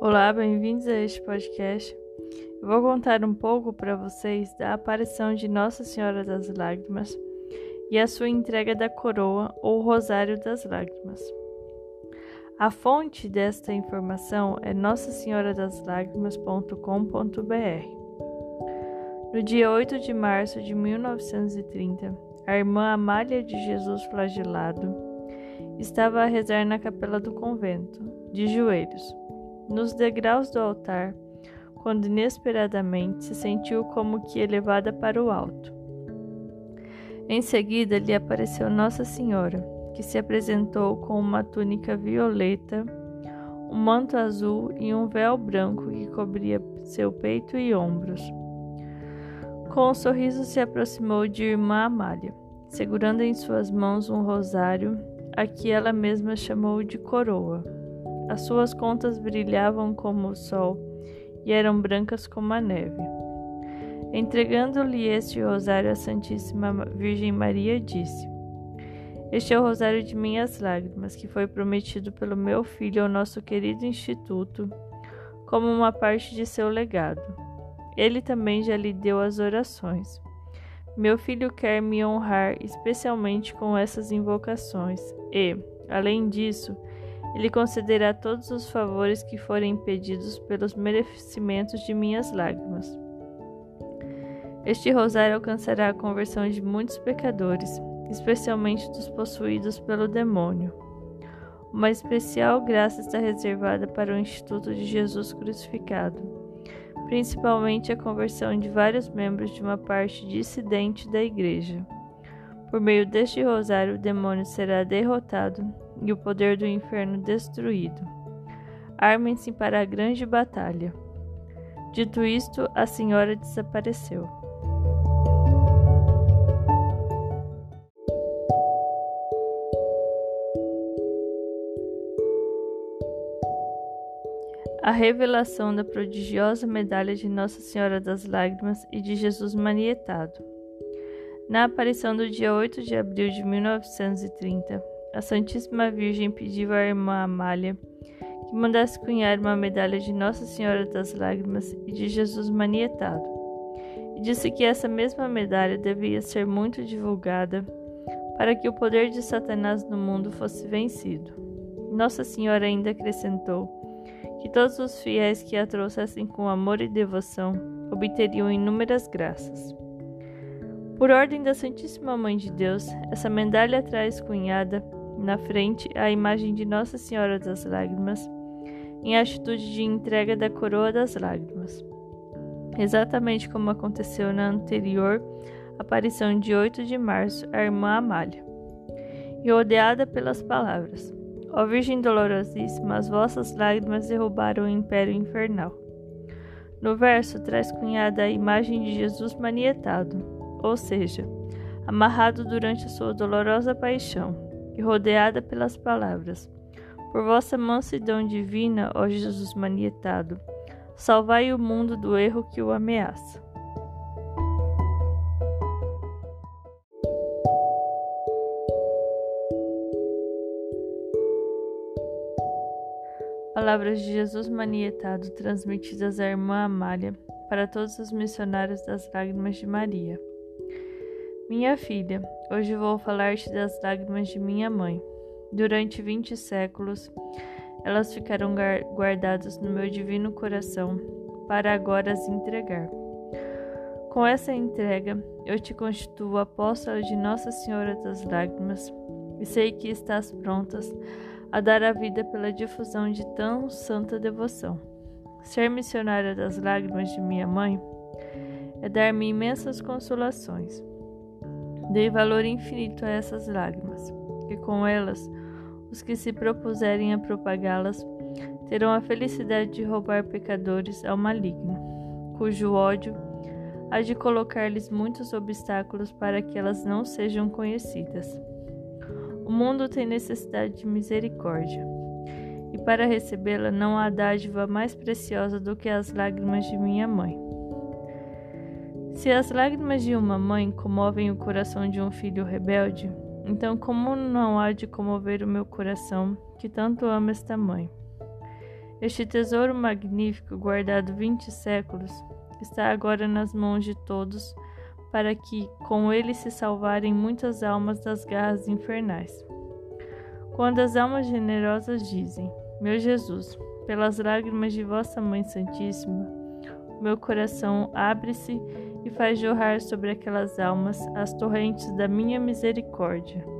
Olá, bem-vindos a este podcast. Eu vou contar um pouco para vocês da aparição de Nossa Senhora das Lágrimas e a sua entrega da coroa ou Rosário das Lágrimas. A fonte desta informação é Nossa Senhora das Lágrimas.com.br. No dia 8 de março de 1930, a irmã Amália de Jesus Flagelado estava a rezar na capela do convento, de joelhos nos degraus do altar, quando inesperadamente se sentiu como que elevada para o alto. Em seguida lhe apareceu Nossa Senhora, que se apresentou com uma túnica violeta, um manto azul e um véu branco que cobria seu peito e ombros. Com um sorriso se aproximou de irmã Amália, segurando em suas mãos um rosário, a que ela mesma chamou de coroa. As suas contas brilhavam como o sol e eram brancas como a neve. Entregando-lhe este rosário à Santíssima Virgem Maria, disse: Este é o rosário de minhas lágrimas, que foi prometido pelo meu filho ao nosso querido Instituto, como uma parte de seu legado. Ele também já lhe deu as orações. Meu filho quer me honrar especialmente com essas invocações e, além disso, ele concederá todos os favores que forem pedidos pelos merecimentos de minhas lágrimas. Este rosário alcançará a conversão de muitos pecadores, especialmente dos possuídos pelo demônio. Uma especial graça está reservada para o Instituto de Jesus Crucificado, principalmente a conversão de vários membros de uma parte dissidente da Igreja. Por meio deste rosário, o demônio será derrotado e o poder do inferno destruído. Armem-se para a grande batalha. Dito isto, a senhora desapareceu. A revelação da prodigiosa medalha de Nossa Senhora das Lágrimas e de Jesus manietado. Na aparição do dia 8 de abril de 1930, a Santíssima Virgem pediu à irmã Amália que mandasse cunhar uma medalha de Nossa Senhora das Lágrimas e de Jesus manietado, e disse que essa mesma medalha devia ser muito divulgada para que o poder de Satanás no mundo fosse vencido. Nossa Senhora ainda acrescentou que todos os fiéis que a trouxessem com amor e devoção obteriam inúmeras graças. Por ordem da Santíssima Mãe de Deus, essa medalha traz cunhada na frente a imagem de Nossa Senhora das Lágrimas, em atitude de entrega da coroa das lágrimas. Exatamente como aconteceu na anterior aparição de 8 de março à irmã Amália. E rodeada pelas palavras: Ó Virgem Dolorosíssima, as vossas lágrimas derrubaram o império infernal. No verso traz cunhada a imagem de Jesus manietado, ou seja, amarrado durante a sua dolorosa paixão, e rodeada pelas palavras: Por vossa mansidão divina, ó Jesus manietado, salvai o mundo do erro que o ameaça. Palavras de Jesus manietado transmitidas à irmã Amália para todos os missionários das lágrimas de Maria. Minha filha, hoje vou falar-te das lágrimas de minha mãe. Durante vinte séculos, elas ficaram guardadas no meu divino coração, para agora as entregar. Com essa entrega, eu te constituo apóstola de Nossa Senhora das Lágrimas e sei que estás prontas a dar a vida pela difusão de tão santa devoção. Ser missionária das lágrimas de minha mãe é dar-me imensas consolações. Dei valor infinito a essas lágrimas, e com elas, os que se propuserem a propagá-las terão a felicidade de roubar pecadores ao maligno, cujo ódio há de colocar-lhes muitos obstáculos para que elas não sejam conhecidas. O mundo tem necessidade de misericórdia, e para recebê-la não há dádiva mais preciosa do que as lágrimas de minha mãe. Se as lágrimas de uma mãe comovem o coração de um filho rebelde, então como não há de comover o meu coração, que tanto ama esta mãe? Este tesouro magnífico, guardado vinte séculos, está agora nas mãos de todos, para que com ele se salvarem muitas almas das garras infernais. Quando as almas generosas dizem: Meu Jesus, pelas lágrimas de vossa Mãe Santíssima, meu coração abre-se e faz jorrar sobre aquelas almas as torrentes da minha misericórdia.